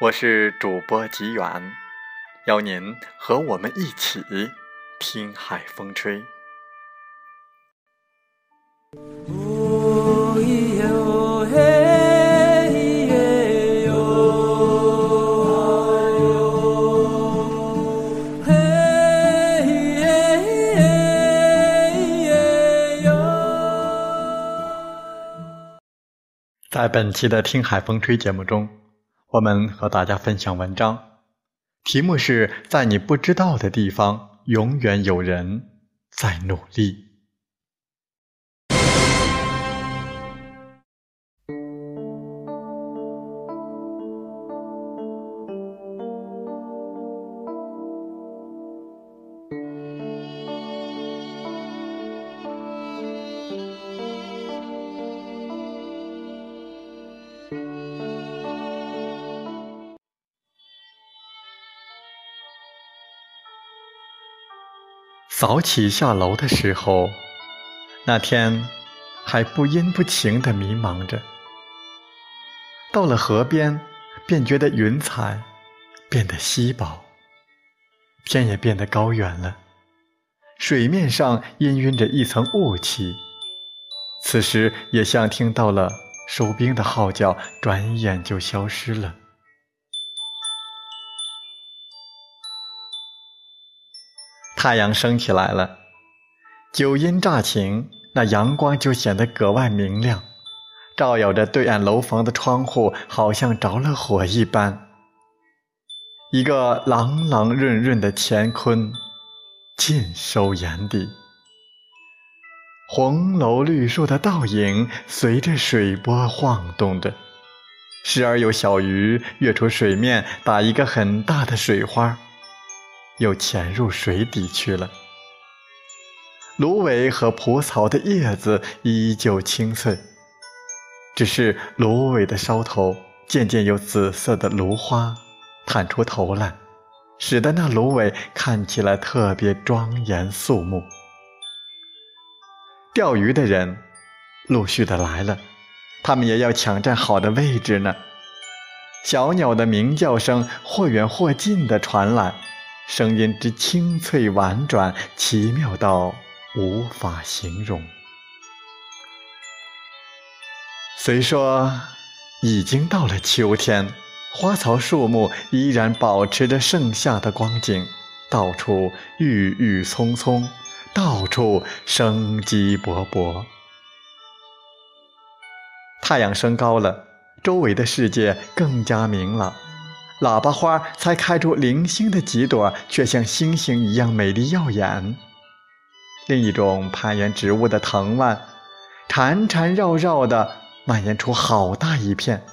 我是主播吉远，邀您和我们一起听海风吹。在本期的《听海风吹》节目中。我们和大家分享文章，题目是在你不知道的地方，永远有人在努力。早起下楼的时候，那天还不阴不晴的迷茫着。到了河边，便觉得云彩变得稀薄，天也变得高远了。水面上氤氲着一层雾气，此时也像听到了收兵的号角，转眼就消失了。太阳升起来了，九阴乍晴，那阳光就显得格外明亮，照耀着对岸楼房的窗户，好像着了火一般。一个朗朗润润的乾坤尽收眼底，红楼绿树的倒影随着水波晃动着，时而有小鱼跃出水面，打一个很大的水花。又潜入水底去了。芦苇和蒲草的叶子依旧青翠，只是芦苇的梢头渐渐有紫色的芦花探出头来，使得那芦苇看起来特别庄严肃穆。钓鱼的人陆续的来了，他们也要抢占好的位置呢。小鸟的鸣叫声或远或近的传来。声音之清脆婉转，奇妙到无法形容。虽说已经到了秋天，花草树木依然保持着盛夏的光景，到处郁郁葱葱，到处生机勃勃。太阳升高了，周围的世界更加明朗。喇叭花才开出零星的几朵，却像星星一样美丽耀眼。另一种攀援植物的藤蔓，缠缠绕绕的蔓延出好大一片，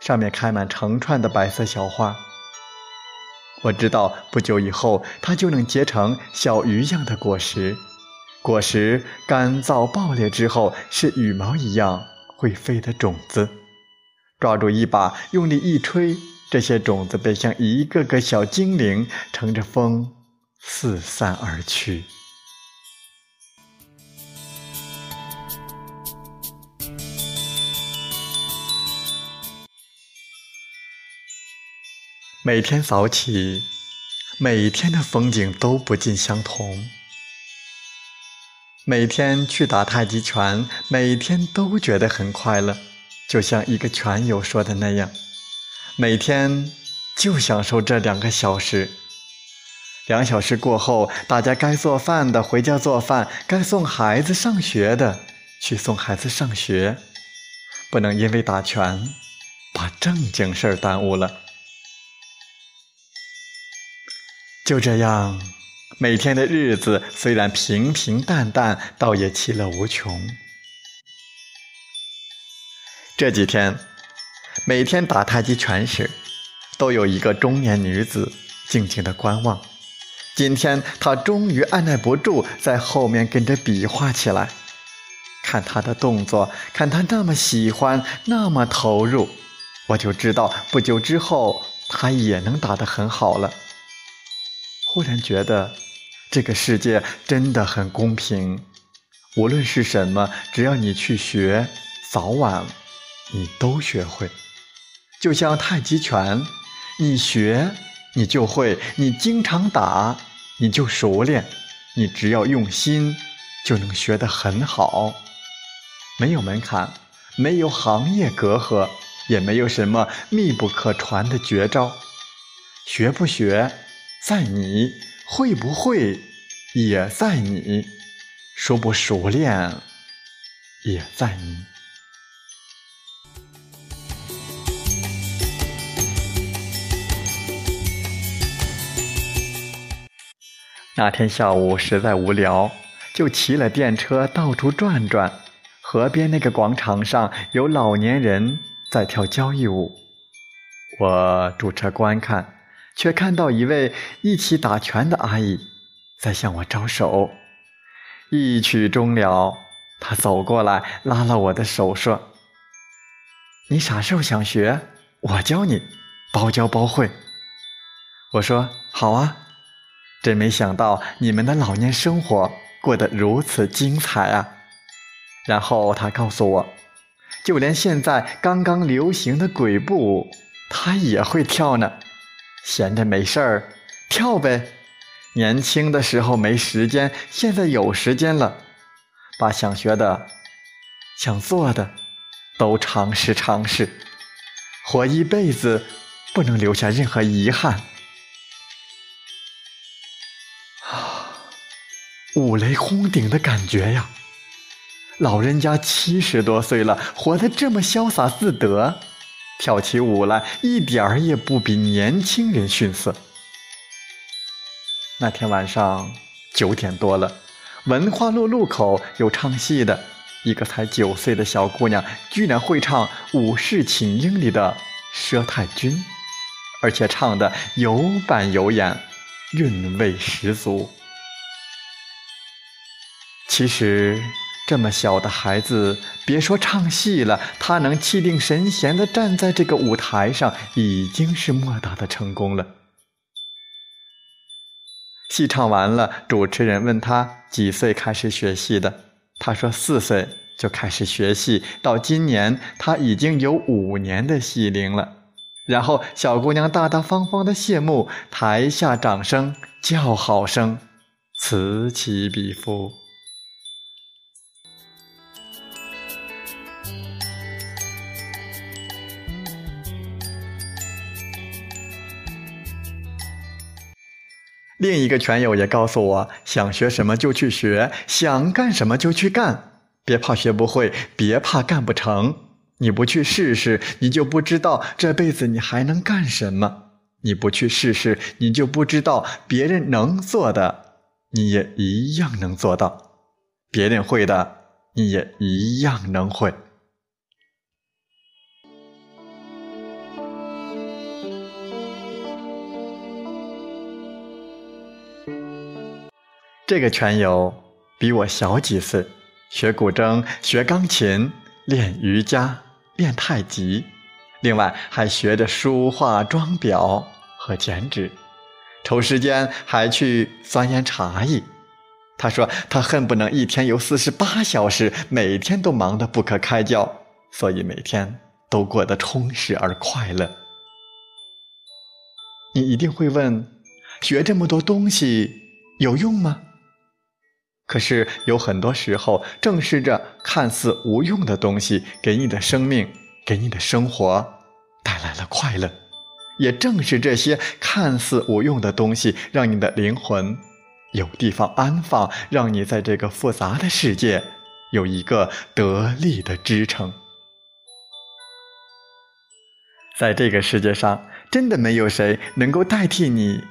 上面开满成串的白色小花。我知道不久以后，它就能结成小鱼样的果实。果实干燥爆裂之后，是羽毛一样会飞的种子。抓住一把，用力一吹。这些种子便像一个个小精灵，乘着风四散而去。每天早起，每天的风景都不尽相同。每天去打太极拳，每天都觉得很快乐，就像一个拳友说的那样。每天就享受这两个小时。两小时过后，大家该做饭的回家做饭，该送孩子上学的去送孩子上学，不能因为打拳把正经事儿耽误了。就这样，每天的日子虽然平平淡淡，倒也其乐无穷。这几天，每天打太极拳时，都有一个中年女子静静的观望。今天，她终于按耐不住，在后面跟着比划起来。看她的动作，看她那么喜欢，那么投入，我就知道，不久之后，她也能打得很好了。忽然觉得，这个世界真的很公平。无论是什么，只要你去学，早晚你都学会。就像太极拳，你学你就会，你经常打你就熟练，你只要用心就能学得很好。没有门槛，没有行业隔阂，也没有什么密不可传的绝招。学不学？在你会不会，也在你熟不熟练，也在你。那天下午实在无聊，就骑了电车到处转转。河边那个广场上有老年人在跳交谊舞，我驻车观看。却看到一位一起打拳的阿姨在向我招手，一曲终了，她走过来拉了我的手说：“你啥时候想学？我教你，包教包会。”我说：“好啊！”真没想到你们的老年生活过得如此精彩啊！然后他告诉我，就连现在刚刚流行的鬼步舞，他也会跳呢。闲着没事儿，跳呗。年轻的时候没时间，现在有时间了，把想学的、想做的都尝试尝试。活一辈子，不能留下任何遗憾。五雷轰顶的感觉呀！老人家七十多岁了，活得这么潇洒自得。跳起舞来一点儿也不比年轻人逊色。那天晚上九点多了，文化路路口有唱戏的，一个才九岁的小姑娘居然会唱《武士请缨》里的佘太君，而且唱的有板有眼，韵味十足。其实。这么小的孩子，别说唱戏了，他能气定神闲地站在这个舞台上，已经是莫大的成功了。戏唱完了，主持人问他几岁开始学戏的，他说四岁就开始学戏，到今年他已经有五年的戏龄了。然后小姑娘大大方方的谢幕，台下掌声、叫好声此起彼伏。另一个拳友也告诉我，想学什么就去学，想干什么就去干，别怕学不会，别怕干不成。你不去试试，你就不知道这辈子你还能干什么；你不去试试，你就不知道别人能做的，你也一样能做到；别人会的，你也一样能会。这个拳友比我小几岁，学古筝、学钢琴、练瑜伽、练太极，另外还学着书画、装裱和剪纸，抽时间还去钻研茶艺。他说他恨不能一天有四十八小时，每天都忙得不可开交，所以每天都过得充实而快乐。你一定会问：学这么多东西有用吗？可是有很多时候，正是这看似无用的东西，给你的生命、给你的生活带来了快乐。也正是这些看似无用的东西，让你的灵魂有地方安放，让你在这个复杂的世界有一个得力的支撑。在这个世界上，真的没有谁能够代替你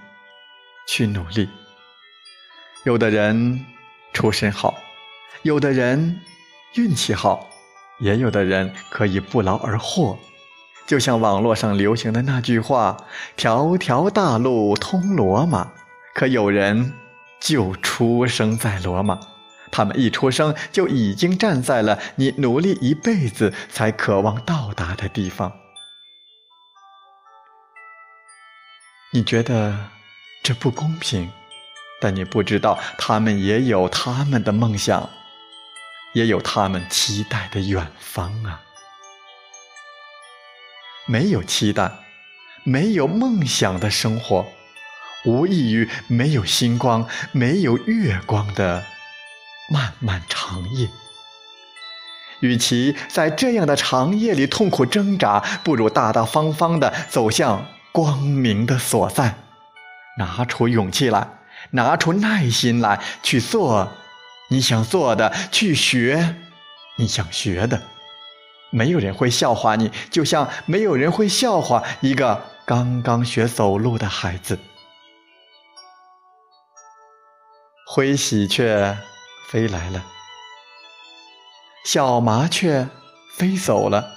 去努力。有的人出身好，有的人运气好，也有的人可以不劳而获。就像网络上流行的那句话：“条条大路通罗马。”可有人就出生在罗马，他们一出生就已经站在了你努力一辈子才渴望到达的地方。你觉得这不公平，但你不知道他们也有他们的梦想，也有他们期待的远方啊！没有期待、没有梦想的生活，无异于没有星光、没有月光的漫漫长夜。与其在这样的长夜里痛苦挣扎，不如大大方方的走向。光明的所在，拿出勇气来，拿出耐心来，去做你想做的，去学你想学的。没有人会笑话你，就像没有人会笑话一个刚刚学走路的孩子。灰喜鹊飞来了，小麻雀飞走了。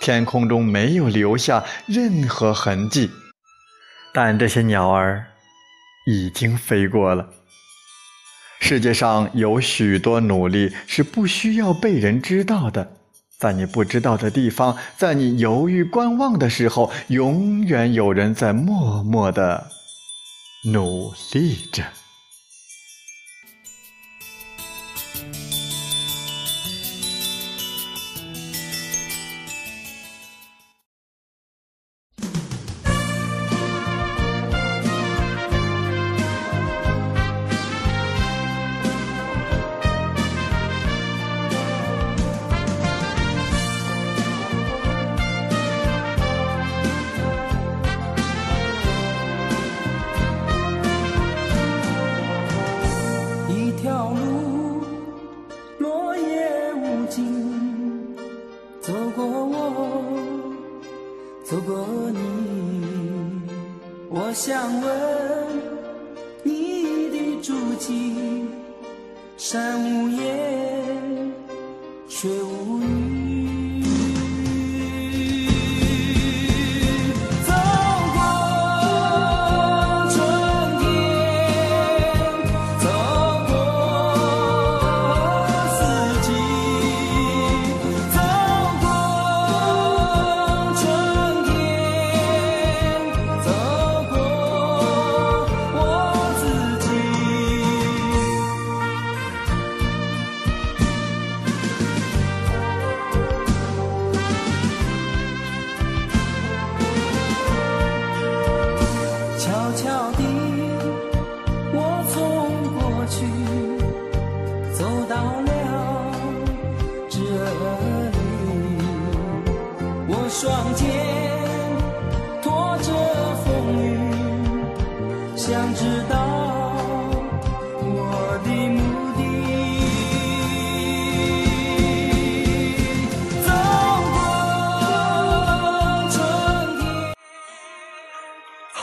天空中没有留下任何痕迹，但这些鸟儿已经飞过了。世界上有许多努力是不需要被人知道的，在你不知道的地方，在你犹豫观望的时候，永远有人在默默的努力着。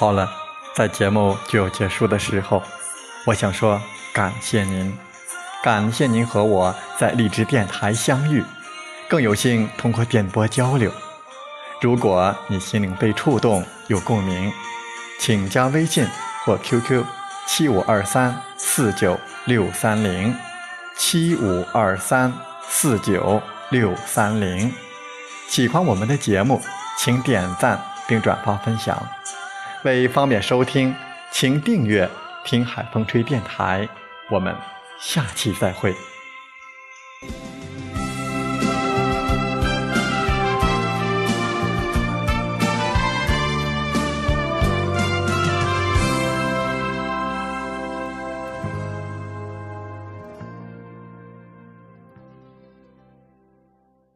好了，在节目就要结束的时候，我想说感谢您，感谢您和我在荔枝电台相遇，更有幸通过电波交流。如果你心灵被触动，有共鸣，请加微信或 QQ 七五二三四九六三零七五二三四九六三零。喜欢我们的节目，请点赞并转发分享。为方便收听，请订阅“听海风吹电台”。我们下期再会。